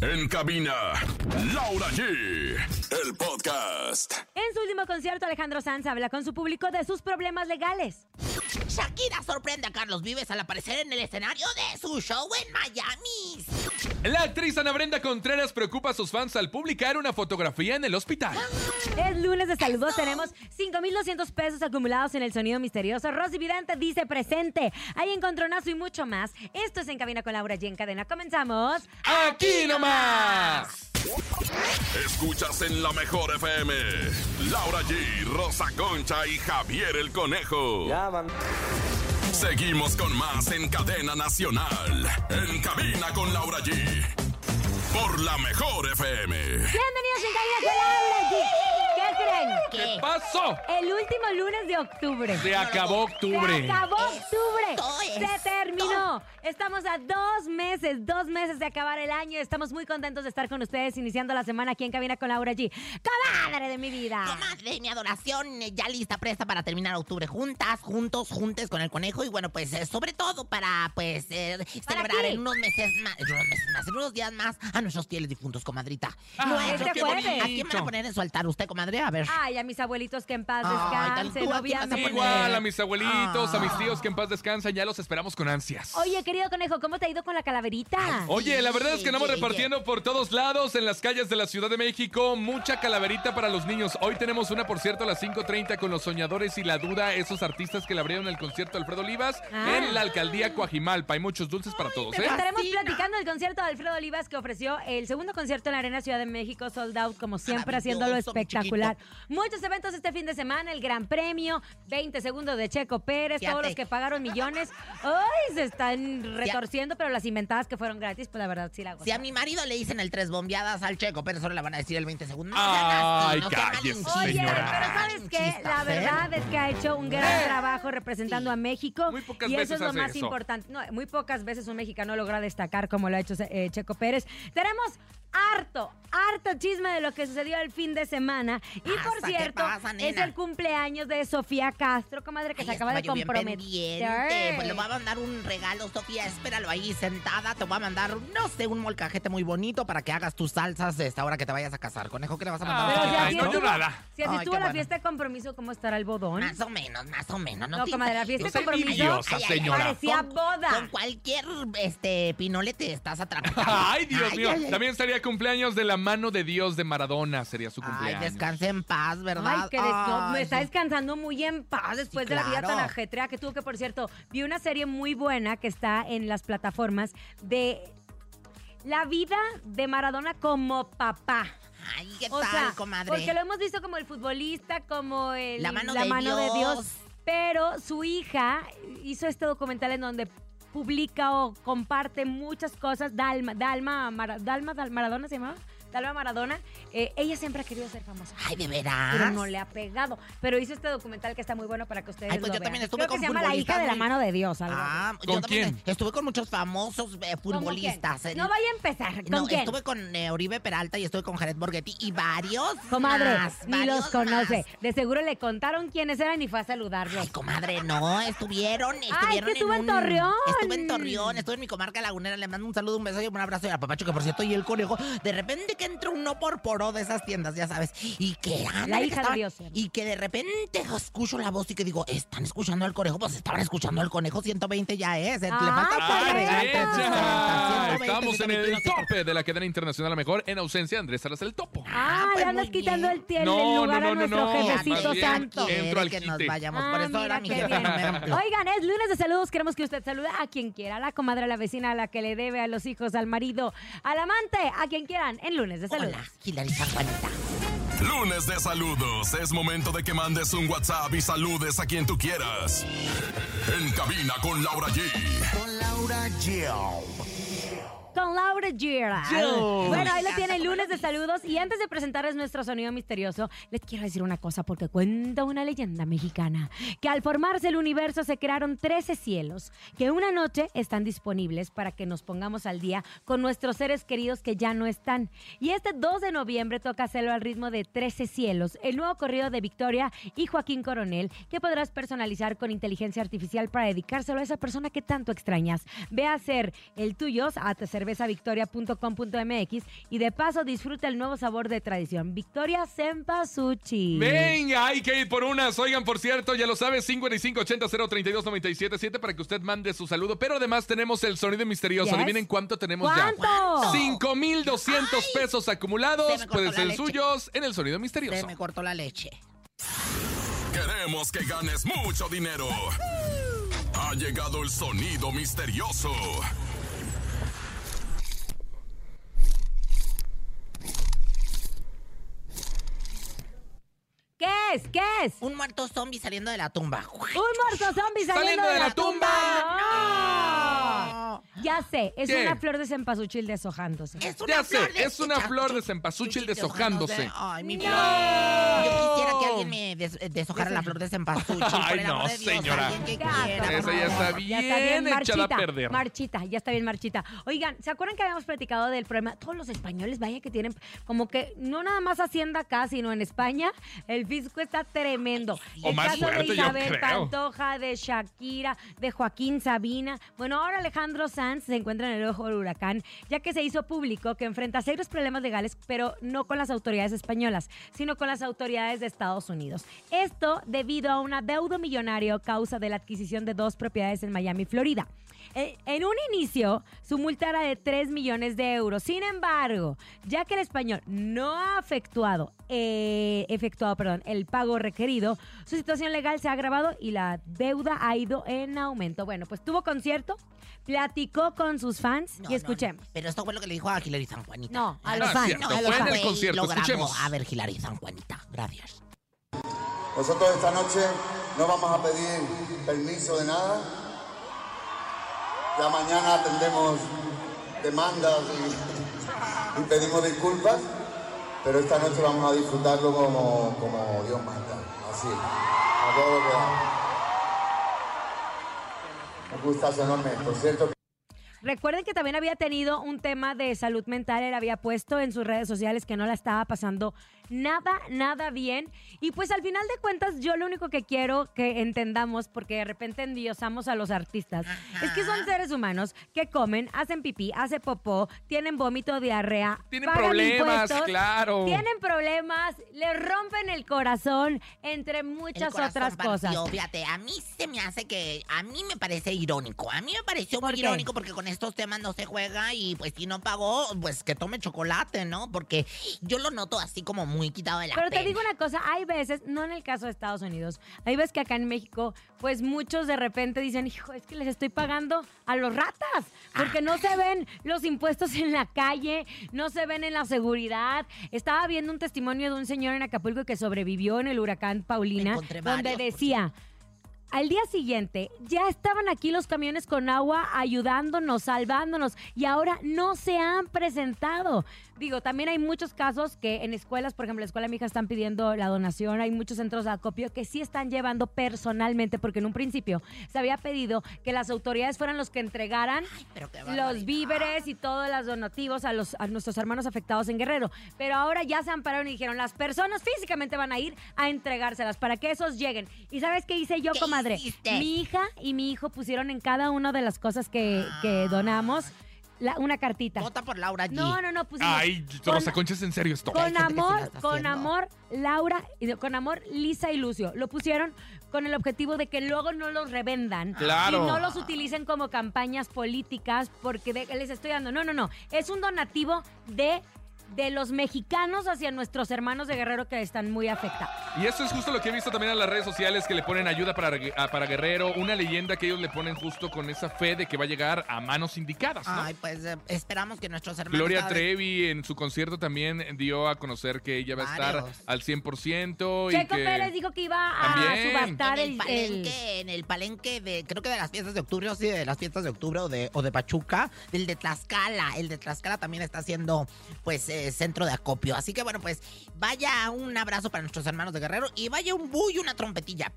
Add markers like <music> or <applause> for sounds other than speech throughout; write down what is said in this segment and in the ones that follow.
En cabina, Laura G. El podcast. En su último concierto, Alejandro Sanz habla con su público de sus problemas legales. Shakira sorprende a Carlos Vives al aparecer en el escenario de su show en Miami. La actriz Ana Brenda Contreras preocupa a sus fans al publicar una fotografía en el hospital. Es lunes de saludos, tenemos 5,200 pesos acumulados en el sonido misterioso. Rosy Vidente dice presente. Hay encontronazo y mucho más. Esto es En Cabina con Laura G en cadena. Comenzamos. ¡Aquí nomás! Escuchas en la mejor FM. Laura G, Rosa Concha y Javier el Conejo. Ya, man. Seguimos con más en cadena nacional. En cabina con Laura G. Por la mejor FM. Bienvenidos en Cabina con Laura G. ¿Qué creen? ¿Qué pasó? El último lunes de octubre. Se acabó Se octubre. acabó octubre. Esto Se terminó. Estamos a dos meses, dos meses de acabar el año. Estamos muy contentos de estar con ustedes iniciando la semana aquí en Cabina con Laura G. ¡Comadre de mi vida! Comadre de mi adoración, eh, ya lista, presta para terminar octubre juntas, juntos, juntes con el conejo y bueno, pues eh, sobre todo para pues eh, celebrar qué? en unos meses más, en unos meses más, en unos días más a nuestros fieles difuntos, comadrita. Ah, Nuestro- este ¿a quién van a poner en su altar usted, comadre? A ver. Ay, a mis abuelitos que en paz Ay, descansen, ¿tú a quién vas a obviamente. poner? Igual a mis abuelitos, a mis Ah. tíos que en paz descansan, ya los esperamos con ansias. Oye, querido conejo, ¿cómo te ha ido con la calaverita? Oye, la verdad es que andamos repartiendo por todos lados en las calles de la Ciudad de México mucha calaverita para los niños. Hoy tenemos una, por cierto, a las 5.30 con los soñadores y la duda, esos artistas que le abrieron el concierto de Alfredo Olivas Ah. en la alcaldía Coajimalpa. Hay muchos dulces para todos, ¿eh? Estaremos platicando del concierto de Alfredo Olivas que ofreció el segundo concierto en la Arena Ciudad de México, sold out, como siempre, haciéndolo Maravilloso, mi espectacular. Muchos eventos este fin de semana, el Gran Premio, 20 segundos de Checo Pérez, todos los que pagaron millones. ¡Ay! Se están retorciendo, pero las inventadas que fueron gratis, pues la verdad sí la Si a mi marido le dicen el tres bombeadas al checo, pero solo le van a decir el 20 segundos. Ay, no Oye, señora. pero ¿sabes qué? La ¿eh? verdad es que ha hecho un gran trabajo representando a México. Muy pocas y eso veces es lo más eso. importante. No, muy pocas veces un mexicano logra destacar como lo ha hecho eh, Checo Pérez. Tenemos harto, harto chisme de lo que sucedió el fin de semana. Y Pasa, por ¿qué cierto, pasa, es el cumpleaños de Sofía Castro, comadre, que Ay, se acaba de comprometer. Pues le voy a mandar un regalo, Sofía. Espéralo ahí sentada. Te voy a mandar, no sé, un molcajete muy bonito para que hagas tus salsas de esta hora que te vayas a casar. Conejo, ¿qué le vas a mandar? Pero si Ay, así no, estuvo, nada. si así Ay, estuvo qué la bueno. fiesta de compromiso, ¿cómo estará el bodón? Más o menos, más o menos. No, No, te comadre, la fiesta de compromiso envidiosa, señora. parecía Con- boda. Con cualquier este pinolete estás atrapado. <laughs> Ay, Dios Ay, mío. ay, ay. También estaría cumpleaños de la mano de Dios de Maradona. Sería su Ay, cumpleaños. descanse en paz, ¿verdad? Ay, que des- me Ay, está descansando muy en paz después Sí, de la vida tan ajetrea que tuvo que, por cierto, vi una serie muy buena que está en las plataformas de la vida de Maradona como papá. Ay, ¿qué O tal, sea, comadre? porque lo hemos visto como el futbolista, como el, La mano de Dios. Dios. Pero su hija hizo este documental en donde publica o comparte muchas cosas. Dalma, Dalma, Mara- Dalma, Dal- Maradona se llamaba. Dalma Maradona. Eh, ella siempre ha querido ser famosa. Ay, ¿de veras? Pero no le ha pegado. Pero hizo este documental que está muy bueno para que ustedes Ay, pues lo yo vean. también estuve Creo que con se llama La hija de la mano de Dios. Algo. así. Ah, ¿Con yo también quién? Estuve con muchos famosos eh, ¿Cómo futbolistas. eh. No vaya a empezar. ¿Con No, quién? estuve con eh, Oribe Peralta y estuve con Jared Borghetti y varios Comadre, más, ni los conoce. más. De seguro le contaron quiénes eran y fue a saludarlos. Ay, comadre, no, estuvieron, estuvieron que estuvo en un- Torreón. Estuve en Torreón, estuve en mi comarca lagunera, le mando un saludo, un beso y un abrazo y a papacho, que por cierto, y el conejo, de repente que entró uno por poro de esas tiendas, ya sabes, y que ándale, La que hija de Dios, ¿eh? Y que de repente escucho la voz y que digo, ¿están escuchando al conejo? Pues estaban escuchando al conejo, 120 ya es, eh, le ¡Ay, falta rico! 360, ¡Ay, Estamos en el 120, tope de la cadena internacional a mejor en ausencia de Andrés Salas el Topo. Ah, pues le andas muy quitando bien. el, tie- el No, lugar no, a no, nuestro no, jefecito santo. Entro al que nos vayamos, Ah, por eso mira era mi un. Oigan, es lunes de saludos. Queremos que usted salude a quien quiera. A la comadre, a la vecina, a la que le debe, a los hijos, al marido, al amante, a quien quieran. En lunes de saludos. Hola, Hilary San Juanita. Lunes de saludos. Es momento de que mandes un WhatsApp y saludes a quien tú quieras. En cabina con Laura G. Con Laura G. con Laura Gira. Yo. Bueno, ahí lo Me tiene encanta lunes de saludos. Y antes de presentarles nuestro sonido misterioso, les quiero decir una cosa, porque cuenta una leyenda mexicana que al formarse el universo se crearon 13 cielos que una noche están disponibles para que nos pongamos al día con nuestros seres queridos que ya no están. Y este 2 de noviembre toca hacerlo al ritmo de 13 cielos, el nuevo corrido de Victoria y Joaquín Coronel, que podrás personalizar con inteligencia artificial para dedicárselo a esa persona que tanto extrañas. Ve a hacer el tuyo a hacer cervezavictoria.com.mx y de paso disfruta el nuevo sabor de tradición. Victoria Cempasúchil. Venga, hay que ir por unas. Oigan, por cierto, ya lo sabes, 5580-032-977 para que usted mande su saludo. Pero además tenemos el sonido misterioso. Yes. Adivinen cuánto tenemos ¿Cuánto? ya. 5,200 pesos Se acumulados. Pueden ser leche. suyos en el sonido Se misterioso. me cortó la leche. Queremos que ganes mucho dinero. Ha llegado el sonido misterioso. ¿Qué es? ¿Qué es? Un muerto zombie saliendo de la tumba. Un muerto zombie saliendo, de, la, tumba. No. No. Ya sé, es ¿Qué? una flor de cempasúchil deshojándose. Es una Ya sé, flor de es una flor de cempasúchil deshojándose. Ay, mi No. flor. Alguien me des- deshojara la flor de cempasúchil. <laughs> Ay, no, amor de Dios, señora. que ya está bien echada a perder. Marchita, ya está bien marchita. Oigan, ¿se acuerdan que habíamos platicado del problema? Todos los españoles, vaya que tienen como que no nada más Hacienda acá, sino en España, el fisco está tremendo. O el más caso fuerte, de Isabel. Pantoja, de Shakira, de Joaquín Sabina. Bueno, ahora Alejandro Sanz se encuentra en el ojo del huracán, ya que se hizo público que enfrenta serios problemas legales, pero no con las autoridades españolas, sino con las autoridades de Estados Unidos. Esto debido a un adeudo millonario causa de la adquisición de dos propiedades en Miami, Florida. Eh, En un inicio, su multa era de 3 millones de euros. Sin embargo, ya que el español no ha efectuado, eh, efectuado perdón, el pago requerido, su situación legal se ha agravado y la deuda ha ido en aumento. Bueno, pues tuvo concierto, platicó con sus fans No, y escuchemos. no. Pero esto fue lo que le dijo a Hilary San Juanita. No, a los No, fans. cierto, a los fue en fans. el concierto, escuchemos. A ver, Hilary San Juanita. Gracias. Nosotros esta noche no vamos a pedir permiso de nada. Ya mañana atendemos demandas y, pedimos disculpas, pero esta noche vamos a disfrutarlo como, como Dios manda. Así, a todo lo que. Un gustazo enorme. Por cierto, Recuerden que también había tenido un tema de salud mental. Él había puesto en sus redes sociales que no la estaba pasando nada, nada bien. Y pues al final de cuentas, yo lo único que quiero que entendamos, porque de repente endiosamos a los artistas, es que son seres humanos que comen, hacen pipí, hacen popó, tienen vómito, diarrea. Tienen pagan problemas, impuestos, claro. Tienen problemas, le rompen el corazón, entre muchas corazón otras partió. cosas. Fíjate, a mí se me hace que. A mí me parece irónico. A mí me pareció ¿Por muy qué? irónico porque con estos temas no se juega y pues si no pagó, pues que tome chocolate, ¿no? Porque yo lo noto así como muy quitado de la Pero te digo una cosa, hay veces, no en el caso de Estados Unidos, hay veces que acá en México, pues muchos de repente dicen, hijo, es que les estoy pagando a los ratas, porque no se ven los impuestos en la calle, no se ven en la seguridad. Estaba viendo un testimonio de un señor en Acapulco que sobrevivió en el huracán Paulina, donde decía... Al día siguiente ya estaban aquí los camiones con agua ayudándonos, salvándonos y ahora no se han presentado. Digo, también hay muchos casos que en escuelas, por ejemplo, la escuela de mi hija están pidiendo la donación, hay muchos centros de acopio que sí están llevando personalmente porque en un principio se había pedido que las autoridades fueran los que entregaran Ay, los víveres y todos los donativos a, los, a nuestros hermanos afectados en Guerrero. Pero ahora ya se ampararon y dijeron, las personas físicamente van a ir a entregárselas para que esos lleguen. ¿Y sabes qué hice yo, ¿Qué hiciste? Mi hija y mi hijo pusieron en cada una de las cosas que, que donamos la- una cartita. Vota por Laura G. No, no, no, pusimos... Ay, con- Rosa Concha, es en serio esto. con amor, con amor, Laura, con amor, Lisa y Lucio. Lo pusieron con el objetivo de que luego no los revendan. Claro. Y no los utilicen como campañas políticas porque de- les estoy dando. No, no, no. Es un donativo de, de los mexicanos hacia nuestros hermanos de Guerrero que están muy afectados. Y eso es justo lo que he visto también en las redes sociales que le ponen ayuda para, a- para Guerrero, una leyenda que ellos le ponen justo con esa fe de que va a llegar a manos indicadas, ¿no? Ay, pues eh, esperamos que nuestros hermanos. Gloria Trevi en su concierto también dio a conocer que ella va a estar Varios. al 100% y Checo que... Pérez dijo que iba a También. subastar en el, el, palenque, en el palenque de, creo que de las fiestas de octubre, o sí, de las fiestas de octubre o de, o de Pachuca, del de Tlaxcala. El de Tlaxcala también está haciendo, pues, este centro de acopio. Así que bueno, pues vaya un abrazo para nuestros hermanos de Guerrero y vaya un bull y una trompetilla.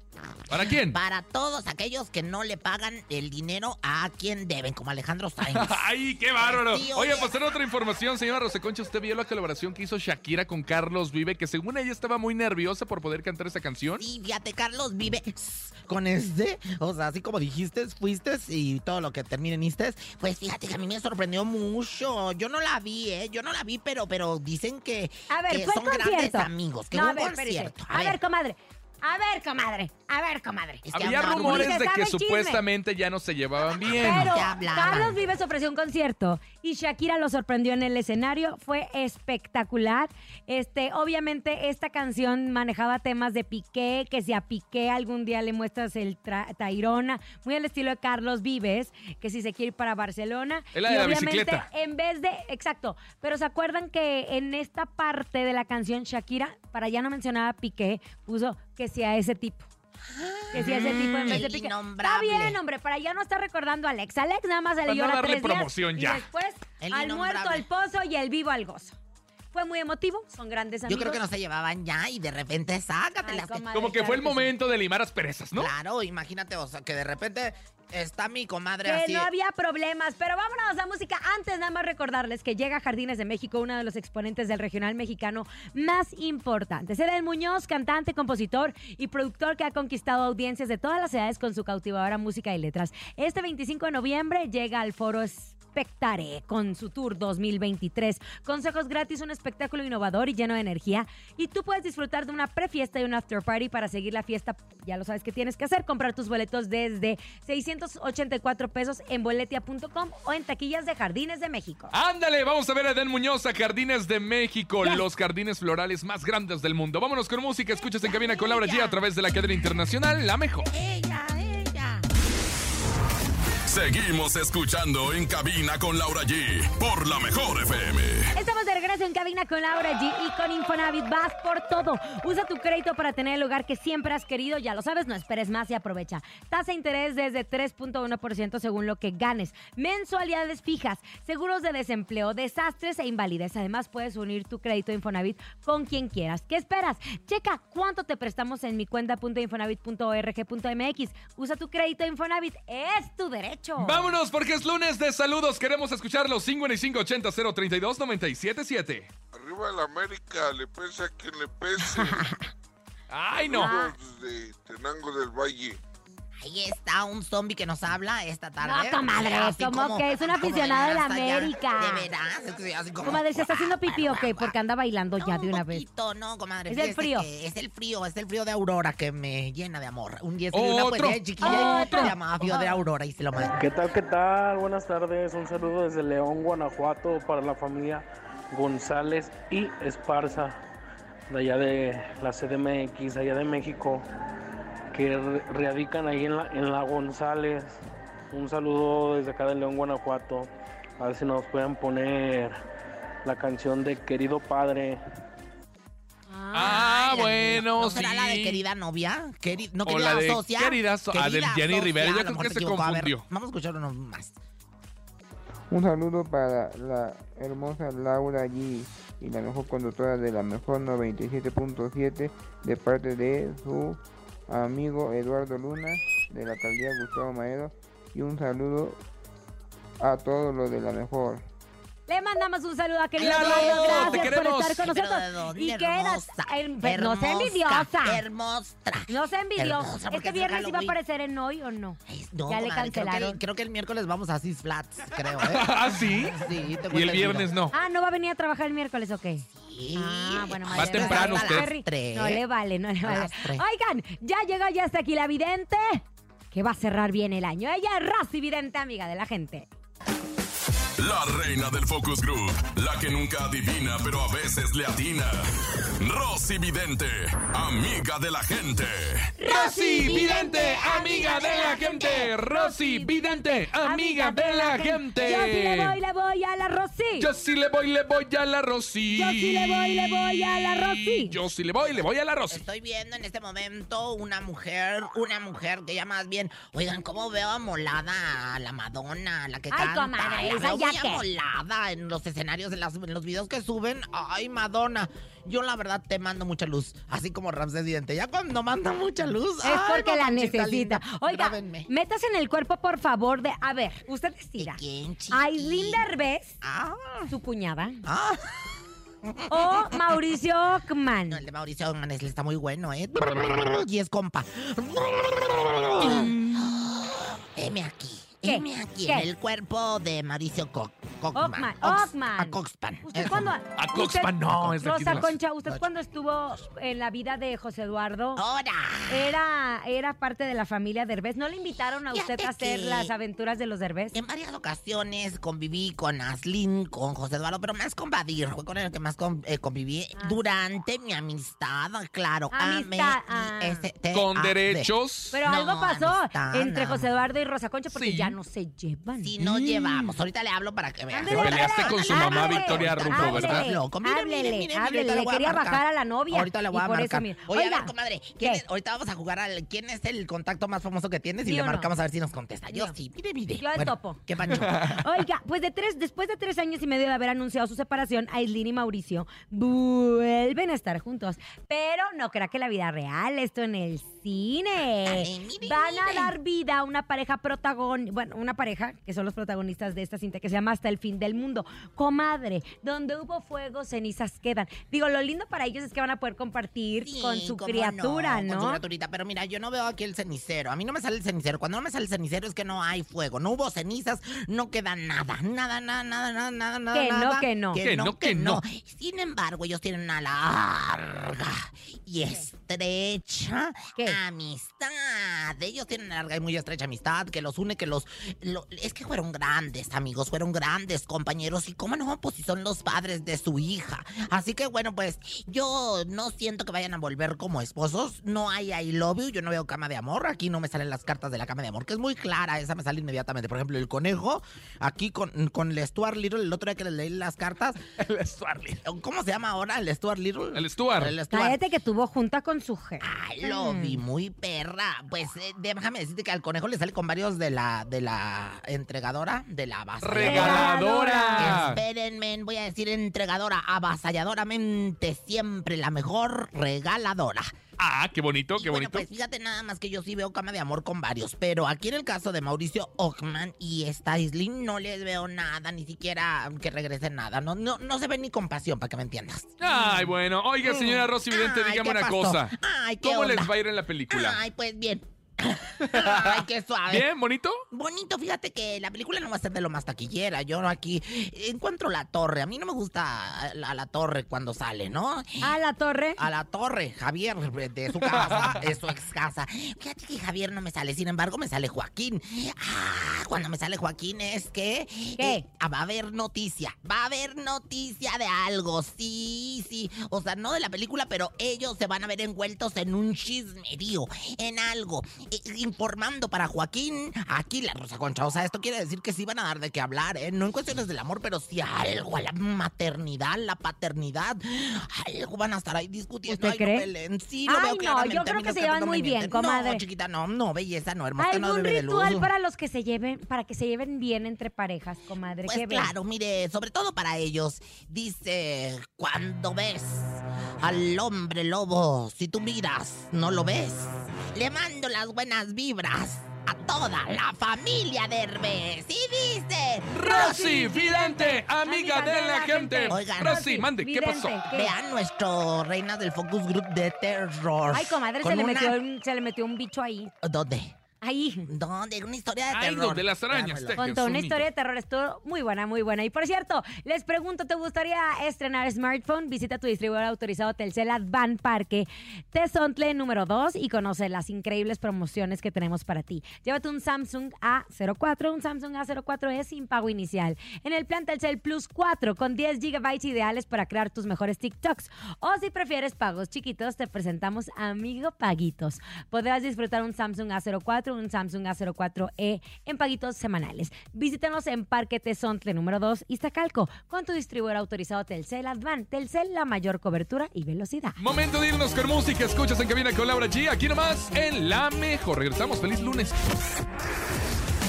¿Para quién? Para todos aquellos que no le pagan el dinero a quien deben, como Alejandro Sainz. <laughs> ¡Ay, qué bárbaro! Oye, pues en otra información, señora Roseconcha, usted vio la colaboración que hizo Shakira con Carlos Vive, que según ella estaba muy nerviosa por poder cantar esa canción. Sí, fíjate, Carlos vive <sniffs> con este. O sea, así como dijiste, fuiste y todo lo que termine en istes. Pues fíjate que a mí me sorprendió mucho. Yo no la vi, ¿eh? Yo no la vi, pero, pero dicen que, A ver, que son grandes amigos. Que No, hubo a ver, concierto. A, ver, comadre. A ver, comadre. A ver, comadre. Es que Había rumores de ¿Sabe que supuestamente ya no se llevaban bien. Pero. Carlos Vives ofreció un concierto y Shakira lo sorprendió en el escenario. Fue espectacular. Este, obviamente, esta canción manejaba temas de Piqué, que si a Piqué algún día le muestras el Tairona, muy al estilo de Carlos Vives, que si se quiere ir para Barcelona. Es la y de la obviamente, bicicleta. en vez de, exacto, pero ¿se acuerdan que en esta parte de la canción Shakira, para ya no mencionar a Piqué, puso que si a ese tipo? Que si a ese tipo en vez de El Piqué. Está bien, hombre, para ya no estar recordando a Alex. Alex nada más se le tres días promoción y ya. después El al muerto al pozo y el vivo al gozo. Fue muy emotivo, son grandes Yo amigos. creo que no se llevaban ya y de repente sácatelas. Ay, que- comadre, Como que claro fue el sí. momento de limar asperezas, ¿no? Claro, imagínate, o sea, que de repente está mi comadre Que así. no había problemas, pero vámonos a música. Antes nada más recordarles que llega a Jardines de México, uno de los exponentes del regional mexicano más importantes. Edel Muñoz, cantante, compositor y productor que ha conquistado audiencias de todas las edades con su cautivadora música y letras. Este 25 de noviembre llega al foro Con su tour 2023. Consejos gratis, un espectáculo innovador y lleno de energía. Y tú puedes disfrutar de una prefiesta y un after party para seguir la fiesta. Ya lo sabes que tienes que hacer, comprar tus boletos desde 684 pesos en boletia.com o en taquillas de Jardines de México. Ándale, vamos a ver a Eden Muñoz a Jardines de México, Yes. los jardines florales más grandes del mundo. Vámonos con música, escuchas en cabina con Laura G a través de la cadena internacional, la mejor. Ella. Seguimos escuchando en cabina con Laura G por la mejor FM. Estamos de regreso en cabina con Laura G y con Infonavit. Vas por todo. Usa tu crédito para tener el hogar que siempre has querido. Ya lo sabes, no esperes más y aprovecha. Tasa de interés desde 3.1% según lo que ganes. Mensualidades fijas, seguros de desempleo, desastres e invalidez. Además, puedes unir tu crédito Infonavit con quien quieras. ¿Qué esperas? Checa cuánto te prestamos en mi cuenta.infonavit.org.mx. Usa tu crédito Infonavit. Es tu derecho. Vámonos porque es lunes de saludos. Queremos escucharlos 5580 032 977. Arriba el América, le pese a quien le pese. <laughs> Ay, no. Desde Tenango del Valle. Ahí está un zombie que nos habla esta tarde. No, comadre, Así como que es un aficionado de la América. De veras. es así como- Comadre, ¿se está haciendo pipí o qué? Porque anda bailando ya No, de una un vez. poquito, no, comadre. Es el frío. Es el frío, es el frío de Aurora que me llena de amor. Un día escribí una poesía de chiquilla Otro. y se llamaba Frío de Aurora y se lo mandé. ¿Qué tal, qué tal? Buenas tardes. Un saludo desde León, Guanajuato, para la familia González y Esparza, de allá de la CDMX, allá de México, que radican ahí en la, en la González. Un saludo desde acá de León, Guanajuato. A ver si nos pueden poner la canción de Querido Padre. Ah, Ay, bueno, ¿No será sí. la de querida novia? Queri- no O querida la de socia. querida so- ah, del Jenny socia, Rivera, yo creo que se. A ver, confundió. vamos a escuchar uno más. Un saludo para la hermosa Laura G y la mejor conductora de la mejor 97.7 de parte de su amigo Eduardo Luna de la alcaldía Gustavo Maero y un saludo a todos los de la mejor. Le mandamos un saludo a querido ¡Lalo! Eduardo, ¡Te Gracias por queremos! estar con nosotros. Y quedas. hermosa, en- no sea hermosa, envidiosa. Hermosa. No sea envidiosa. ¿Este es viernes iba a aparecer en hoy o no? Ay, no, Ya le comadre, creo que- cancelaron. Creo que, el miércoles vamos a Six Flats, creo, ¿eh? <laughs> ¿Ah, sí? Y el viernes no. Ah, ¿no va a venir a trabajar el miércoles o qué? Sí. Ah, bueno, madre, temprano usted. las Terry. Tres. No le vale, no le A vale. Oigan, ya llegó ya hasta aquí la vidente que va a cerrar bien el año. Ella es Rosy Vidente, amiga de la gente. La reina del Focus Group, la que nunca adivina pero a veces le atina. Rosy Vidente, amiga de la gente. Rosy Vidente, amiga de la gente. Rosy Vidente, amiga de la gente. Yo sí le voy, le voy a la Rosy. Yo sí le voy, le voy a la Rosy. Yo sí le voy, le voy a la Rosy. Yo sí le voy, le voy a la Rosy. Estoy viendo en este momento una mujer, una mujer que ya más bien, oigan, cómo veo amolada a la Madonna, a la que Ay, canta. comadre, esa veo ya qué? en los escenarios, en, las- en los videos que suben. Ay, Madonna. Yo la verdad te mando mucha luz, así como Ramsés Vidente. Ya cuando manda mucha luz, Es ay, porque la necesita. linda, Oiga, grábenme. metas en el cuerpo, por favor, de. A ver, usted decida. ¿Quién, Aislinn Derbez, Ah, su cuñada, ah. o Mauricio Ockman. No, el de Mauricio Manes está muy bueno, ¿eh? Y es compa. Heme aquí. ¿Qué? Heme aquí ¿Qué? en el cuerpo de Mauricio Cockman. Ockman. A Coxpan. ¿Usted Eso. cuándo? A Coxpan usted- no, es de aquí de Rosa las- Concha, ¿usted cuando estuvo en la vida de José Eduardo? ¡Ahora! Era, era parte de la familia Derbez. ¿No le invitaron a usted Fíjate a hacer que- las aventuras de los Derbez? En varias ocasiones conviví con Aslin, con José Eduardo, pero más con Badir. Fue con el que más con- eh, conviví Ah. durante mi amistad, claro. Amistad, ah. Con derechos. Pero No, algo pasó amistad, entre no. José Eduardo y Rosa Concha porque Sí. ya no se llevan. Si no llevamos. Ahorita le hablo para que. Ándele, Te peleaste con su mamá, Victoria Rufo, ¿verdad? Loco, mire, mire, háblele, mire, mire, háblele, ahorita le le voy a quería marcar. bajar a la novia. Ahorita le voy y a por eso, marcar. Oye, a Oiga, ver, comadre, ¿quién ¿qué? es- ahorita vamos a jugar al quién es el contacto más famoso que tienes y ¿Sí le o no? marcamos a ver si nos contesta. Yo sí, mire, mire. Yo al topo. ¿Qué pancho? <laughs> Oiga, pues de tres, después de tres años y medio de haber anunciado su separación, Aislinn y Mauricio vuelven a estar juntos. Pero no crea que la vida real, esto en el cine. Ay, mire, Van a mire. dar vida a una pareja protagonista, bueno, una pareja que son los protagonistas de esta cinta que se llama Hasta el fin del mundo. Comadre, donde hubo fuego, cenizas quedan. Digo, lo lindo para ellos es que van a poder compartir Sí, con su criatura, no, ¿no? Con su criaturita, pero mira, yo no veo aquí el cenicero. A mí no me sale el cenicero. Cuando no me sale el cenicero es que no hay fuego. No hubo cenizas, no queda nada. Nada, nada, nada, nada, nada, nada. Que no, que no. Que no, que no. Sin embargo, ellos tienen una larga y estrecha ¿Qué? amistad. Ellos tienen una larga y muy estrecha amistad que los une, que los... lo- es que fueron grandes amigos, fueron grandes compañeros. Y cómo no, pues si son los padres de su hija. Así que bueno, pues yo no siento que vayan a volver como esposos. No hay I love you, yo no veo cama de amor. Aquí no me salen las cartas de la cama de amor, que es muy clara. Esa me sale inmediatamente. Por ejemplo, el conejo, aquí con, con el Stuart Little, el otro día que le leí las cartas. <laughs> El Stuart Little. ¿Cómo se llama ahora? ¿El Stuart Little? El Stuart. El Stuart. Cállate que tuvo junta con su jefe. Ay, lo vi muy perra. Pues eh, déjame decirte que al conejo le sale con varios de la de la entregadora, de la avasalladora. Regaladora. Espérenme, voy a decir entregadora, avasalladoramente siempre la mejor regaladora. Ah, qué bonito, Y qué bueno, bonito. pues fíjate nada más que yo sí veo cama de amor con varios, pero aquí en el caso de Mauricio Ockman y esta Islin no les veo nada, ni siquiera que regresen nada. No, no, no se ve ni compasión, para que me entiendas. Ay, bueno. Oiga, señora Rosy Vidente, dígame ¿qué una pasó? cosa. Ay, ¿qué ¿Cómo les va a ir en la película? Ay, pues bien. Ay, qué suave. ¿Bien? ¿Bonito? Bonito, fíjate que la película no va a ser de lo más taquillera. Yo aquí encuentro la torre. A mí no me gusta la, la torre cuando sale, ¿no? A la torre. A la torre, Javier, de su casa, es su ex casa. Fíjate que Javier no me sale, sin embargo me sale Joaquín. Ah, cuando me sale Joaquín es que... ¿Qué? eh, ah, va a haber noticia, va a haber noticia de algo, sí, sí. O sea, no de la película, pero ellos se van a ver envueltos en un chismerío, en algo. Informando para Joaquín, aquí la Rosa Concha. O sea, esto quiere decir que sí van a dar de qué hablar, ¿eh? No en cuestiones del amor, pero sí algo, a la maternidad, la paternidad. Algo van a estar ahí discutiendo. ¿Usted Ay, no, cree? Belén, Sí, lo Ay, veo no, claramente. yo creo que no se no llevan muy bien, comadre. No, chiquita, no, no, belleza no, hermosa, no ¿Algún bebe de ritual luz. para los que se lleven, para que se lleven bien entre parejas, comadre? Pues ¿Qué claro, mire, sobre todo para ellos. Dice, cuando ves al hombre lobo, si tú miras, no lo ves. Le mando las buenas vibras a toda la familia de Herbes. Y dice, Rosy Vidente, amiga de la gente. Oigan. Rosy, mande, ¿qué Vidente, pasó? ¿qué? vean nuestro Reinas del Focus Group de terror. Ay, comadre, Con se le, una- metió un, se le metió un bicho ahí. ¿Dónde? Ahí. ¿Dónde? Una historia de terror. lo de las arañas, Dámelo. te- Contó una historia de terror, estuvo muy buena, muy buena. Y por cierto, les pregunto, ¿te gustaría estrenar smartphone? Visita tu distribuidor autorizado Telcel Advan Parque Tezontle número 2 y conoce las increíbles promociones que tenemos para ti. Llévate un Samsung A04, un Samsung A04 es sin pago inicial. En el plan Telcel Plus 4 con 10 GB ideales para crear tus mejores TikToks. O si prefieres pagos chiquitos, te presentamos Amigo Paguitos. Podrás disfrutar un Samsung A04, un Samsung A04e E en paguitos semanales. Visítanos en Parque Tezontle número 2, Iztacalco, con tu distribuidor autorizado Telcel Advan. Telcel, la mayor cobertura y velocidad. Momento de irnos con música. Escuchas en cabina con Laura G. Aquí nomás en La Mejor. Regresamos. Feliz lunes.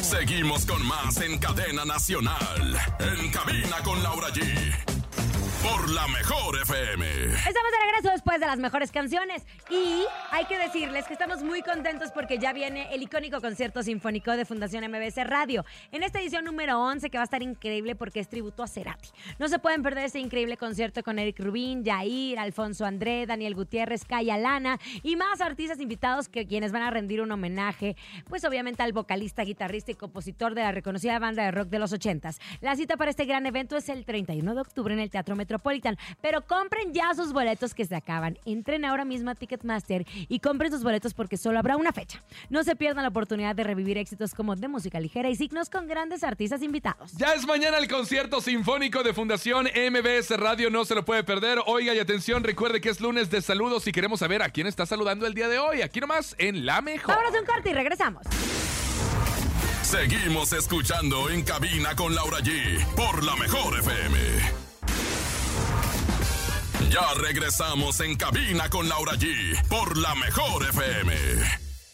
Seguimos con más en cadena nacional. En cabina con Laura G. Por la mejor FM. Estamos de regreso después de las mejores canciones y hay que decirles que estamos muy contentos porque ya viene el icónico concierto sinfónico de Fundación MBS Radio. En esta edición número 11 que va a estar increíble porque es tributo a Cerati. No se pueden perder este increíble concierto con Eric Rubín, Jair, Alfonso André, Daniel Gutiérrez, Kaya Lana y más artistas invitados que quienes van a rendir un homenaje, pues obviamente al vocalista, guitarrista y compositor de la reconocida banda de rock de los 80s. La cita para este gran evento es el 31 de octubre en el Teatro Metropolitan, pero compren ya sus boletos que se acaban. Entren ahora mismo a Ticketmaster y compren sus boletos porque solo habrá una fecha. No se pierdan la oportunidad de revivir éxitos como de música ligera y signos con grandes artistas invitados. Ya es mañana el concierto sinfónico de Fundación MBS Radio, no se lo puede perder. Oiga y atención, recuerde que es lunes de saludos y queremos saber a quién está saludando el día de hoy. Aquí nomás en La Mejor. Vámonos un corte y regresamos. Seguimos escuchando en cabina con Laura G. Por la mejor FM. Ya regresamos en cabina con Laura G. Por la mejor FM.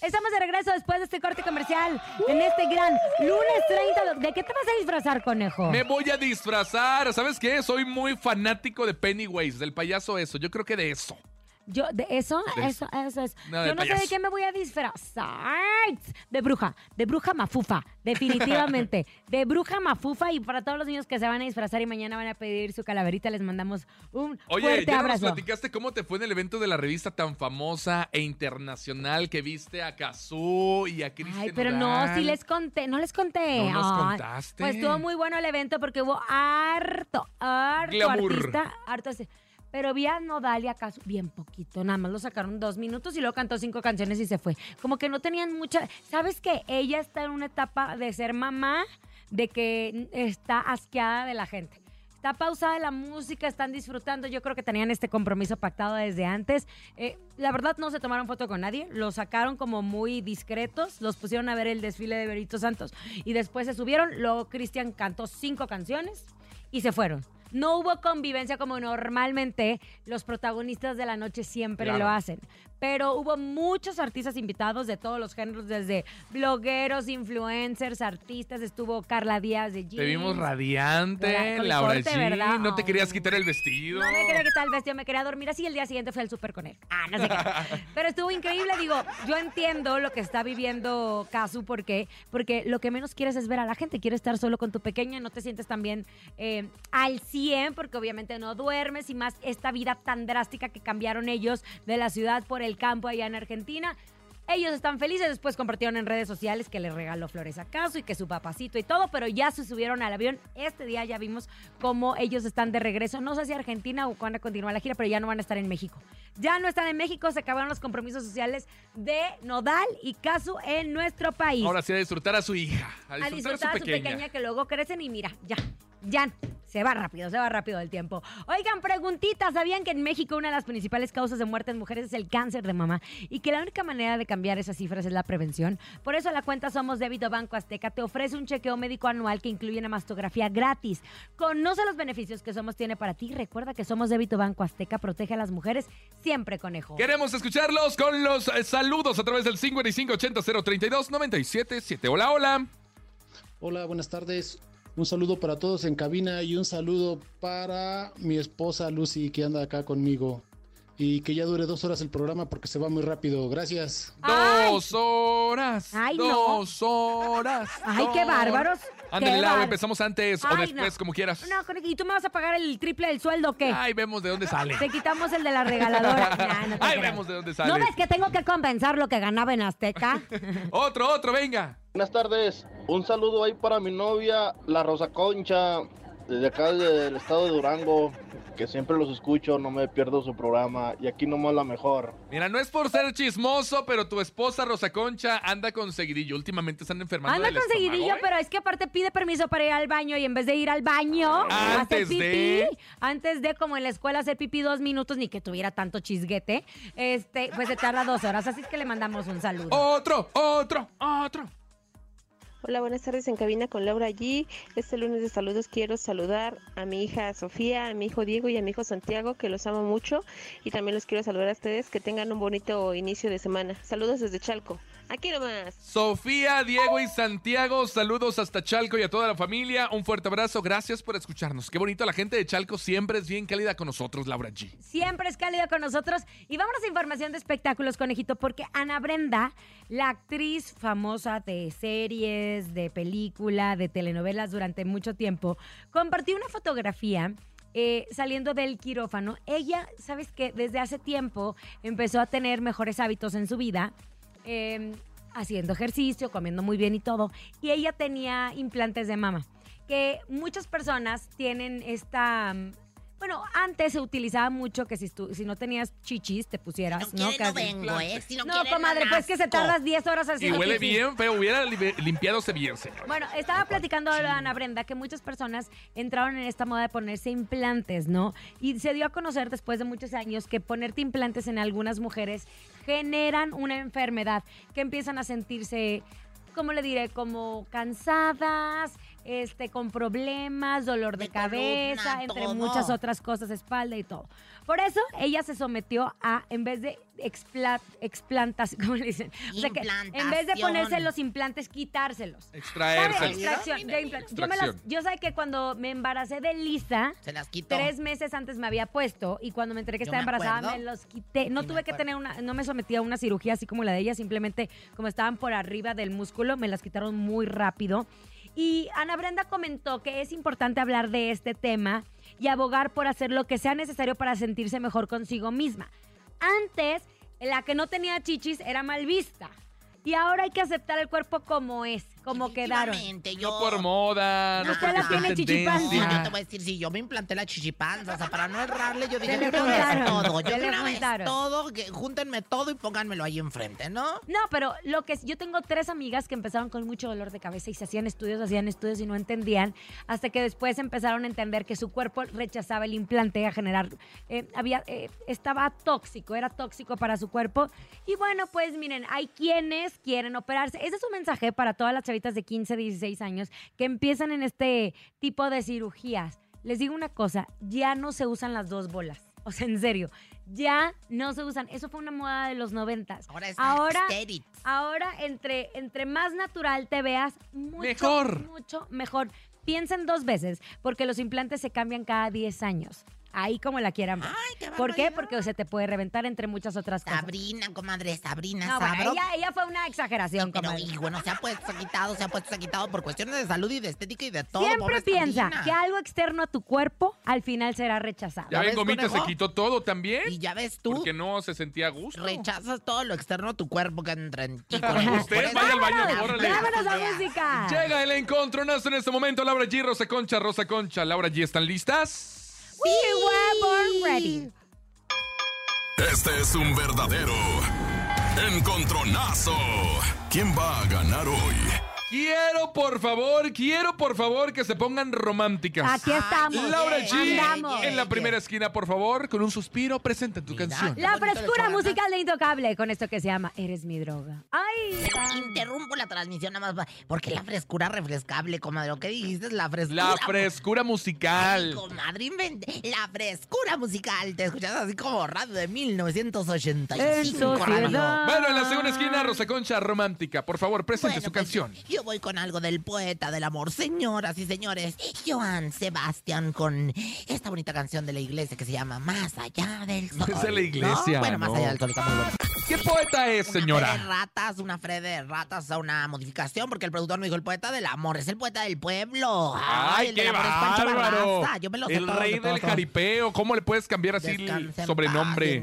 Estamos de regreso después de este corte comercial en este gran lunes 30. ¿De qué te vas a disfrazar, conejo? Me voy a disfrazar. ¿Sabes qué? Soy muy fanático de Pennywise, del payaso eso. Yo creo que de eso. Yo, de eso, De eso, eso es. No, Yo no sé de qué me voy a disfrazar. De bruja, de bruja mafufa, definitivamente. <laughs> de bruja mafufa y para todos los niños que se van a disfrazar y mañana van a pedir su calaverita, les mandamos un Oye, fuerte ya nos abrazo. platicaste cómo te fue en el evento de la revista tan famosa e internacional que viste a Kazú y a Cristian Ay, pero no, sí les conté, no les conté. No nos contaste. Pues estuvo muy bueno el evento porque hubo harto, harto Glamour. artista, harto. Pero vi a Nodal y a Casu bien poquito, nada más lo sacaron dos minutos y luego cantó cinco canciones y se fue. Como que no tenían mucha... ¿Sabes que Ella está en una etapa de ser mamá, de que está asqueada de la gente. Está pausada la música, están disfrutando. Yo creo que tenían este compromiso pactado desde antes. Eh, la verdad, no se tomaron foto con nadie. Los sacaron como muy discretos. Los pusieron a ver el desfile de Berito Santos. Y después se subieron. Luego Cristian cantó cinco canciones y se fueron. No hubo convivencia como normalmente los protagonistas de la noche siempre Claro. lo hacen. Pero hubo muchos artistas invitados de todos los géneros, desde blogueros, influencers, artistas. Estuvo Carla Díaz de Jeans. Te vimos radiante, el Laura corte, G. ¿verdad? No te querías quitar el vestido. No me quería quitar el vestido, me quería dormir así el día siguiente fui al súper con él. Ah, no sé qué. <laughs> Pero estuvo increíble, digo, yo entiendo lo que está viviendo Kazu, ¿por qué? Porque lo que menos quieres es ver a la gente, quieres estar solo con tu pequeña, no te sientes tan bien eh, al 100, porque obviamente no duermes y más esta vida tan drástica que cambiaron ellos de la ciudad por el campo allá en Argentina. Ellos están felices, después compartieron en redes sociales que le regaló flores a Caso y que su papacito y todo, pero ya se subieron al avión. Este día ya vimos cómo ellos están de regreso. No sé si Argentina o cuándo continúa la gira, pero ya no van a estar en México. Ya no están en México, se acabaron los compromisos sociales de Nodal y Casu en nuestro país. Ahora sí a disfrutar a su hija, a a disfrutar, disfrutar a su pequeña. que luego crecen y mira, ya, ya. Se va rápido, se va rápido el tiempo. Oigan, preguntitas. ¿Sabían que en México una de las principales causas de muerte en mujeres es el cáncer de mama? Y que la única manera de cambiar esas cifras es la prevención. Por eso la cuenta Somos Débito Banco Azteca te ofrece un chequeo médico anual que incluye una mastografía gratis. Conoce los beneficios que Somos tiene para ti. Recuerda que Somos Débito Banco Azteca protege a las mujeres siempre, conejo. Queremos escucharlos con los eh, saludos a través del 5580-032-977. Hola, hola. Hola, buenas tardes. Un saludo para todos en cabina y un saludo para mi esposa Lucy que anda acá conmigo. Y que ya dure dos horas el programa porque se va muy rápido. Gracias. Dos horas. Ay, no. dos horas. Ay, qué bárbaros. Ándale, bar- empezamos antes o Ay, después, no. como quieras. No, ¿y tú me vas a pagar el triple del sueldo o qué? Ay, vemos de dónde sale. Te quitamos el de la regaladora. <laughs> Nah, no Ay, creas. vemos de dónde sale. ¿No ves que tengo que compensar lo que ganaba en Azteca? <laughs> Otro, otro, venga. Buenas tardes. Un saludo ahí para mi novia, la Rosa Concha, desde acá del estado de Durango, que siempre los escucho, no me pierdo su programa y aquí nomás la mejor. Mira, no es por ser chismoso, pero tu esposa Rosa Concha anda con seguidillo. Últimamente están enfermando Anda del con seguidillo, ¿eh? pero es que aparte pide permiso para ir al baño y en vez de ir al baño, a hacer Antes pipí, de- antes de como en la escuela hacer pipí dos minutos, ni que tuviera tanto chisguete, este, pues se tarda dos horas. Así es que le mandamos un saludo. Otro, otro, otro. Hola, buenas tardes en cabina con Laura G. Este lunes de saludos quiero saludar a mi hija Sofía, a mi hijo Diego y a mi hijo Santiago, que los amo mucho. Y también los quiero saludar a ustedes, que tengan un bonito inicio de semana. Saludos desde Chalco. Aquí nomás. Sofía, Diego y Santiago, saludos hasta Chalco y a toda la familia. Un fuerte abrazo, gracias por escucharnos. Qué bonito, la gente de Chalco siempre es bien cálida con nosotros, Laura G. Siempre es cálido con nosotros. Y vámonos a información de espectáculos, conejito, porque Ana Brenda, la actriz famosa de series, de película, de telenovelas durante mucho tiempo, compartió una fotografía. eh, saliendo del quirófano, ella, ¿sabes qué? Desde hace tiempo empezó a tener mejores hábitos en su vida, eh, haciendo ejercicio, comiendo muy bien y todo. Y ella tenía implantes de mama, que muchas personas tienen esta... Bueno, antes se utilizaba mucho que si, tú- si no tenías chichis, te pusieras, Si no quiere, no vengo, ¿eh? Si no, No, quiere, comadre, pues que se tardas 10 horas Y haciendo huele pipí. bien, pero hubiera li- limpiadose bien, señor. Bueno, estaba platicando a Ana Brenda que muchas personas entraron en esta moda de ponerse implantes, ¿no? Y se dio a conocer después de muchos años que ponerte implantes en algunas mujeres generan una enfermedad, que empiezan a sentirse, ¿cómo le diré? Como cansadas, este, con problemas, dolor de, De cabeza, columna, entre todo. muchas otras cosas, espalda y todo. Por eso ella se sometió a, en vez de expla- explantas, <laughs> ¿cómo le dicen? O sea que en vez de ponerse los implantes, quitárselos. Extraérselos. Extracción de implantes. Yo, me las- yo sé que cuando me embaracé de Lisa, Se las quito. tres meses antes me había puesto y cuando me enteré que Yo estaba me embarazada acuerdo. me los quité. No Sí, tuve que tener una, no me sometí a una cirugía así como la de ella, simplemente como estaban por arriba del músculo, me las quitaron muy rápido. Y Ana Brenda comentó que es importante hablar de este tema y abogar por hacer lo que sea necesario para sentirse mejor consigo misma. Antes, la que no tenía chichis era mal vista. Y ahora hay que aceptar el cuerpo como es, como quedaron. Yo... No por moda, no porque la en tiene chichipanza. Tendencia. yo te voy a decir, si yo me implanté la chichipanza, o sea, para no errarle, yo dije, de una todo, yo le una vez juntaron. todo, que júntenme todo y pónganmelo ahí enfrente, ¿no? No, pero lo que es- yo tengo tres amigas que empezaron con mucho dolor de cabeza y se hacían estudios, hacían estudios y no entendían, hasta que después empezaron a entender que su cuerpo rechazaba el implante a generar, eh, había, eh, estaba tóxico, era tóxico para su cuerpo. Y bueno, pues miren, hay quienes quieren operarse. Ese es un mensaje para todas las chavitas de 15, 16 años que empiezan en este tipo de cirugías. Les digo una cosa, ya no se usan las dos bolas. O sea, en serio, ya no se usan. Eso fue una moda de los noventas. Ahora es Ahora, ahora entre, entre más natural te veas, mucho Mejor. mucho mejor. Piensen dos veces, porque los implantes se cambian cada 10 años. Ahí como la quieran ver. Ay, qué ¿Por qué? Porque se te puede reventar entre muchas otras cosas. Sabrina, comadre, Sabrina, No, bueno, ella, ella fue una exageración, Pero, comadre. y bueno, se ha puesto, se ha quitado, se ha puesto, se ha quitado por cuestiones de salud y de estética y de todo. Siempre piensa Sabrina. que algo externo a tu cuerpo al final será rechazado. Ya ¿Ya ven, ves, Gomita se quitó todo también. Y ya ves tú, Porque no se sentía a gusto. rechazas todo lo externo a tu cuerpo que entra en ti. Usted vaya al baño, órale. ¡Vámonos a música! Llega el encontronazo en este momento. Laura G, Rosa Concha, Rosa Concha. Laura G, ¿están listas? Este es un verdadero encontronazo. ¿Quién va a ganar hoy? Quiero, por favor, quiero, por favor, que se pongan románticas. Aquí estamos. Laura G, Andamos. en la primera esquina, por favor, con un suspiro, presenta tu Mira. canción. La frescura musical de Intocable con esto que se llama Eres mi droga. ¡Ay! Interrumpo la transmisión nada más porque la frescura refrescable, comadre. Lo que dijiste es la frescura. La frescura Ay, musical. comadre, inventé. La frescura musical. Te escuchas así como radio de En 1985. sociedad. radio. Bueno, en la segunda esquina, Rosa Concha romántica. Por favor, presente Bueno, su pues, canción. yo voy con algo del poeta del amor, señoras y señores. Joan Sebastián con esta bonita canción de la iglesia que se llama Más allá del sol. es de la iglesia, ¿No? Bueno, Más allá del sol. está muy bueno. ¿Qué poeta es, Una fe de señora? ratas, una fe de ratas, a una modificación, porque el productor me dijo el poeta del amor, es el poeta del pueblo. ¡Ay, el qué bárbaro! Yo me lo sé El todos, rey del todos. jaripeo. ¿Cómo le puedes cambiar así Descanse el sobrenombre?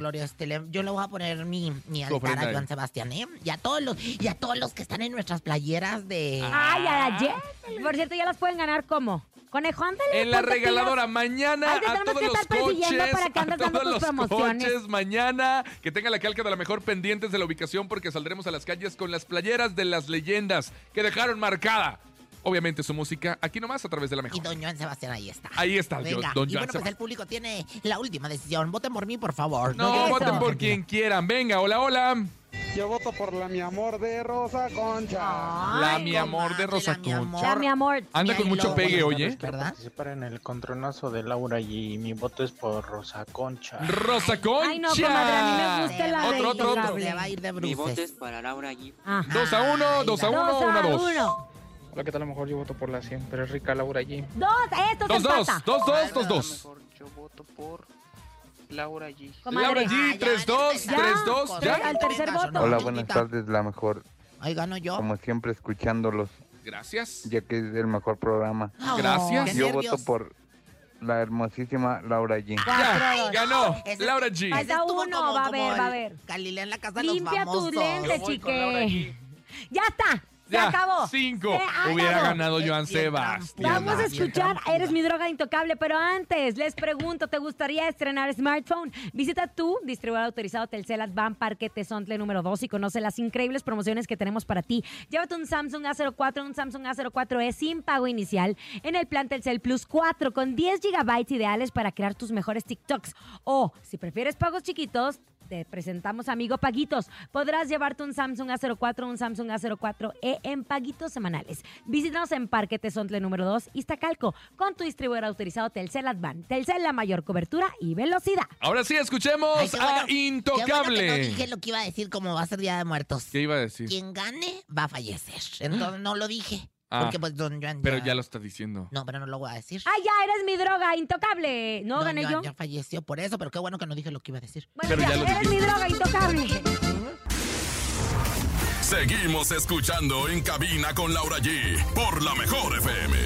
Yo le voy a poner mi, mi altar a Joan Sebastián, ¿eh? Y a todos los, y a todos los que están en nuestras playeras de. ¡Ay, a la Jet! Por cierto, ya las pueden ganar ¿cómo? Conejo, ándale. En la regaladora, pilas. mañana Ay, te a tenemos todos que los estar persiguiendo coches, para que a andes dando todos tus los promociones. coches mañana, que tengan la calca de la mejor pendientes de la ubicación porque saldremos a las calles con las playeras de las leyendas que dejaron marcada, obviamente su música, aquí nomás a través de la Y mejor. don Joan Sebastián ahí está. Ahí está, yo- Venga, don y Joan bueno, pues el público tiene la última decisión. Voten por mí, por favor. No, Yo- voten por quien quieran. Venga, hola, hola. Yo voto por la mi amor de Rosa Concha. La mi amor de Rosa Concha. Mi amor. Anda con mucho pegue, oye. Quiero participar en el contronazo de Laura y mi voto es por Rosa Concha. Rosa Concha. Ay, no, comadre, a mí me gusta la Otro, de otro, otro. Intocable. Le va a ir de Mi voto es para Laura G. Ajá. Dos a uno, dos a uno, Dos una a dos. uno. Hola, ¿qué tal? A lo mejor yo voto por la siempre rica Laura G. Dos, esto se Dos, dos, empata. dos, dos, A dos, lo dos. mejor yo voto por Laura G. Comadre. Laura G, tres, dos, Ya. tres, dos, Tres ya. al tercer voto. Hola, buenas tardes, la mejor. Ahí gano yo. Como siempre, escuchándolos, Gracias. ya que es el mejor programa. Oh, Gracias. Yo nervios. voto por la hermosísima Laura G. Ya, ganó. Ese- Laura G. Falta uno, como- va a ver, va a ver. Galilea en la casa de Limpia los tus famosos. lentes, con Laura chique. Ya está. Se Ya, acabó. cinco. Se Hubiera acabó. ganado Joan Sebastián. Vamos a escuchar. Eres mi droga intocable, pero antes les pregunto, ¿te gustaría estrenar smartphone? Visita tu distribuidor autorizado Telcel Advan Parque Tezontle número 2 y conoce las increíbles promociones que tenemos para ti. Llévate un Samsung A04, un Samsung A04e sin pago inicial en el plan Telcel Plus 4 con 10 gigabytes ideales para crear tus mejores TikToks. O, si prefieres pagos chiquitos, te presentamos Amigo Paguitos. Podrás llevarte un Samsung A04, un Samsung A04e en paguitos semanales. Visítanos en Parque Tezontle número 2, Iztacalco, con tu distribuidor autorizado Telcel Advan. Telcel, la mayor cobertura y velocidad. Ahora sí, escuchemos Ay, bueno- a Qué bueno que no Intocable. dije lo que iba a decir como va a ser Día de Muertos. ¿Qué iba a decir? Quien gane va a fallecer. Entonces no lo dije. Ah, Porque pues don Joan Pero ya lo está diciendo. No, pero no lo voy a decir. ¡Ay, ya eres mi droga intocable! ¿No Don gané Joan yo? ya falleció por eso, pero qué bueno que no dije lo que iba a decir. Bueno, Pero ya, ya lo eres mi droga intocable. Seguimos escuchando en cabina con Laura G por la mejor FM.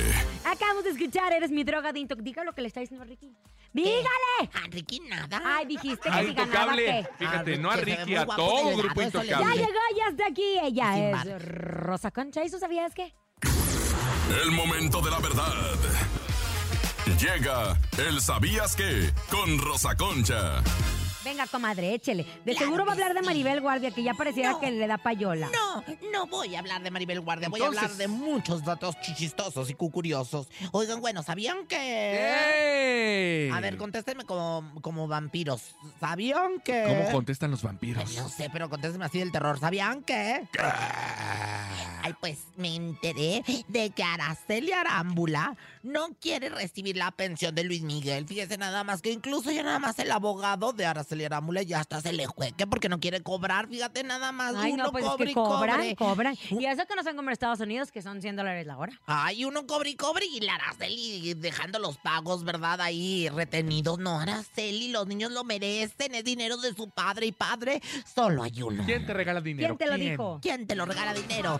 Acabamos de escuchar Eres mi droga de intocable. Diga lo que le está diciendo a Ricky. ¡Dígale! Ah, Ricky, nada. Ay, dijiste que A si ganaba, Intocable. ¿qué? Fíjate, Ah, no a que Ricky, a todo Grupo helado, eso le Ya Intocable. llegó y hasta aquí. Ella es. Rosa Concha. ¿Eso sabías qué? El momento de la verdad. Llega el ¿Sabías qué? Con Rosa Concha. Venga, comadre, échele. De Claro seguro va a hablar de. Maribel Guardia, que ya pareciera No. que le da payola. No, no voy a hablar de Maribel Guardia, voy a hablar de muchos datos chichistosos y cucuriosos. Oigan, bueno, ¿sabían que...? ¡Ey! A ver, contéstenme como, como vampiros. ¿Sabían que...? ¿Cómo contestan los vampiros? No sé, pero contéstenme así del terror. ¿Sabían que? Ay, pues me enteré de que Araceli Arámbula no quiere recibir la pensión de Luis Miguel. Fíjese nada más que incluso ya nada más el abogado de Araceli Arámbula ya hasta se le juegue porque no quiere cobrar. Fíjate nada más. Ay, uno no, pues es cobre que y cobran, cobre. cobran. Y eso que no son como en Estados Unidos, que son 100 dólares la hora. Ay, uno cobre y cobre y la Araceli dejando los pagos, ¿verdad? Ahí retenidos. No, Araceli, los niños lo merecen. Es dinero de su padre y padre. Solo hay uno. ¿Quién te regala dinero? ¿Quién te lo dijo? ¿Quién te lo regala dinero?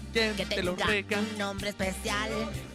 ¿Quién Que te lo tenga un nombre especial.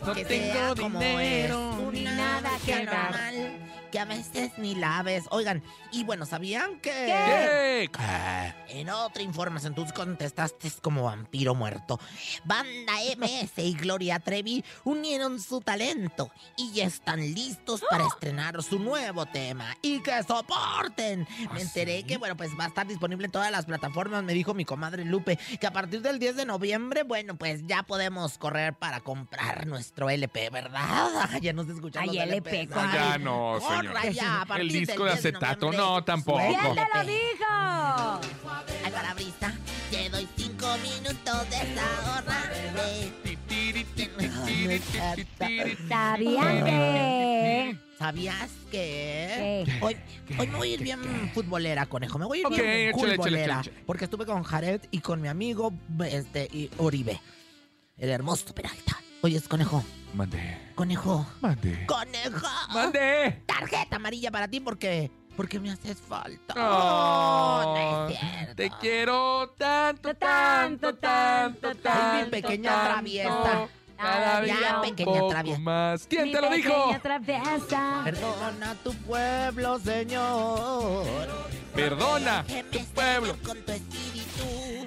No que tengo sea como dinero, es. ni nada que magia dar. normal. Que a veces ni la ves. Oigan, y bueno, ¿sabían que...? ¿Qué? Que En otra información, tú contestaste como vampiro muerto. Banda MS y Gloria Trevi unieron su talento y ya están listos para estrenar su nuevo tema. Y que soporten. Me enteré que, bueno, pues va a estar disponible en todas las plataformas. Me dijo mi comadre Lupe que a partir del 10 de noviembre, bueno, pues ya podemos correr para comprar nuestro LP, ¿verdad? Ya nos escuchan Ay, los LP, comadre. Ya no, señor. ya, a El disco de 10 acetato, no, tampoco. ¿Quién te lo dijo? Ay, parabrisa, te doy cinco minutos de esa ¿Sabían que? ¿Sabías ¿Qué? que? Hoy, hoy me voy a ir bien futbolera, conejo. Me voy a ir bien échale, échale, futbolera. échale. Porque estuve con Jared y con mi amigo este, y Oribe. El hermoso Peralta. Oyes, conejo. Mande. Conejo. Mande. Conejo. Mande. Tarjeta amarilla para ti porque. Porque me haces falta. Oh, no es cierto. Te quiero tanto, tanto, tanto, tanto. Ay, mi pequeña tanto. traviesa. Cada Ya, día un pequeña poco más. ¿Quién Mi te lo dijo? pequeña traviesa. Perdona tu pueblo, Señor. Perdona tu pueblo.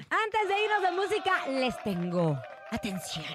Antes de irnos de música, les tengo Atención.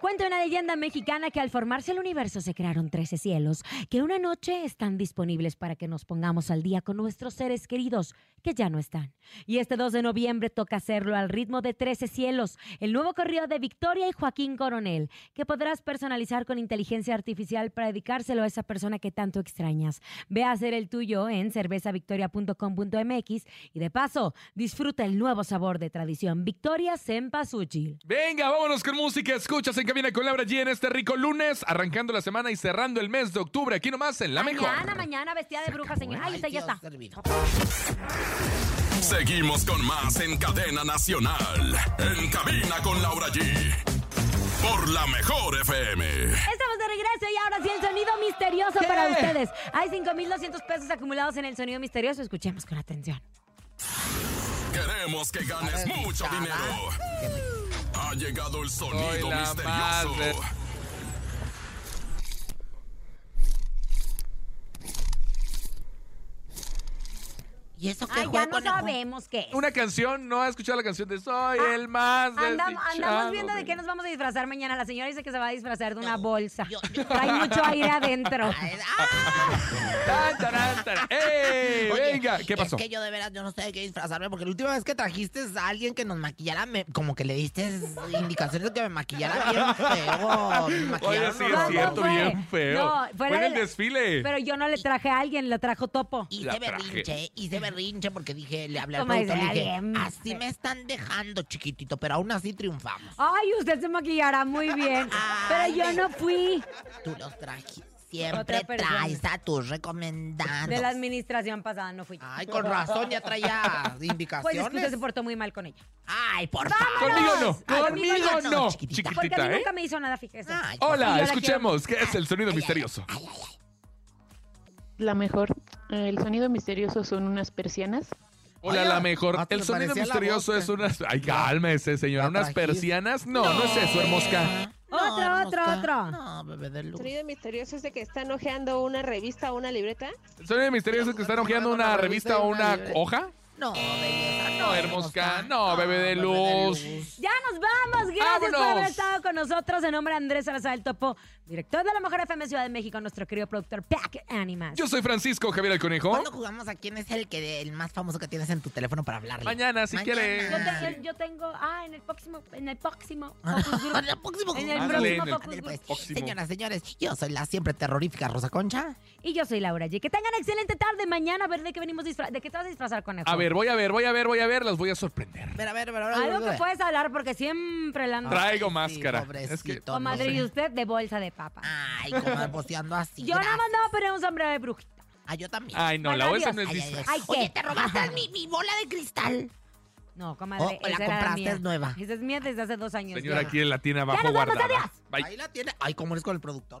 Cuenta una leyenda mexicana que al formarse el universo se crearon 13 cielos, que una noche están disponibles para que nos pongamos al día con nuestros seres queridos que ya no están. Y este 2 de noviembre toca hacerlo al ritmo de 13 cielos, el nuevo corrido de Victoria y Joaquín Coronel, que podrás personalizar con inteligencia artificial para dedicárselo a esa persona que tanto extrañas. Ve a hacer el tuyo en cervezavictoria.com.mx y de paso, disfruta el nuevo sabor de tradición Victoria Cempasúchil. Venga, vámonos con música. Escuchas en Cabina con Laura G en este rico lunes, arrancando la semana y cerrando el mes de octubre. Aquí nomás en La Mejor. Mañana, mañana, vestida de bruja, señor. Ay, esta ya está. Seguimos con más en cadena nacional. En cabina con Laura G. Por la mejor FM. Estamos de regreso y ahora sí el sonido misterioso para ustedes. Hay 5,200 pesos acumulados en el sonido misterioso. Escuchemos con atención. Queremos que ganes mucho dinero. Ha llegado el sonido misterioso. madre. ¿Y eso qué Ay, fue, ya no conejo? sabemos qué es. Una canción, no ha escuchado la canción de Soy el más Ah, Andamos, viendo de qué nos vamos a disfrazar mañana. La señora dice que se va a disfrazar de una bolsa. Trae mucho aire adentro. <laughs> Tan, tarán, tarán. ¡Ey! Oye, venga, ¿qué pasó? Es que yo de veras yo no sé de qué disfrazarme, porque la última vez que trajiste a alguien que nos maquillara, me- como que le diste indicaciones de que me maquillara bien feo. Me Oye, maquillaron sí es cierto, bien feo. No, Fue en el de- desfile. Pero yo no le traje a alguien, le trajo Topo. Hice berrinche, hice berrinche porque dije, le hablé al productor, le dije, así me están dejando, chiquitito, pero aún así triunfamos. Ay, usted se maquillará muy bien. Pero yo no fui. Tú los trajiste. Siempre traes a tus recomendados. De la administración pasada no fui. Ay, con razón, ya traía <laughs> Pues indicaciones. es que usted se portó muy mal con ella. Ay, por Conmigo no, Ay, conmigo conmigo no. Porque a Chiquitita, mí ¿eh? nunca me hizo nada, fíjese. Y Hola, yo la escuchemos. ¿Qué es el sonido misterioso? La mejor. Eh, El sonido misterioso son unas persianas. Hola, la mejor. hasta El sonido misterioso es unas. Ay, cálmese, señora. ¿Unas persianas? No, no, es eso, hermosca. Otro, otro, otro. No, bebé de El luz. sonido misterioso es de que están hojeando una revista o una libreta. ¿El sonido misterioso es que están hojeando una revista o una hoja? No, belleza, No, hermosca. No, bebé de luz. Ya nos vamos. Gracias por ¡Vámonos! haber estado con nosotros. En nombre de Andrés Salazar el Topo, director de la Mejor FM Ciudad de México, nuestro querido productor Pack Animas. Yo soy Francisco Javier el Conejo. ¿Cuándo jugamos a quién es el que el más famoso que tienes en tu teléfono para hablarle? Mañana, si quieres. Yo, te- yo- yo tengo, ah, en el próximo, en el próximo <laughs> en el próximo En el Ándale, en próximo el. Señoras, señores, yo soy la siempre terrorífica Rosa Concha. Y yo soy Laura G. Que tengan excelente tarde. Mañana a ver de qué venimos disfra- ¿De qué te vas a disfrazar, conejo? A ver, voy a ver, voy a ver, voy a ver. Las voy a sorprender. Ver, a ver, a ver, a ver. Algo a que puedes hablar porque siempre la ando. Traigo máscara. pobrecito, Es que. Comadre, no y usted de bolsa de papa. Ay, comadre, posteando así. Yo nada más no poner un sombrero de brujita. Ah, yo también. Ay, no, la bolsa no es Ay, ay. Ay, ¿qué? Oye, te robaste mi, mi bola de cristal. No, comadre, Oh, la compraste, mía. es nueva. Esa es mía desde hace dos años. Señora, ya. aquí la tiene abajo vamos, guardada. Bye. Ahí la tiene. Ay, cómo eres con el productor.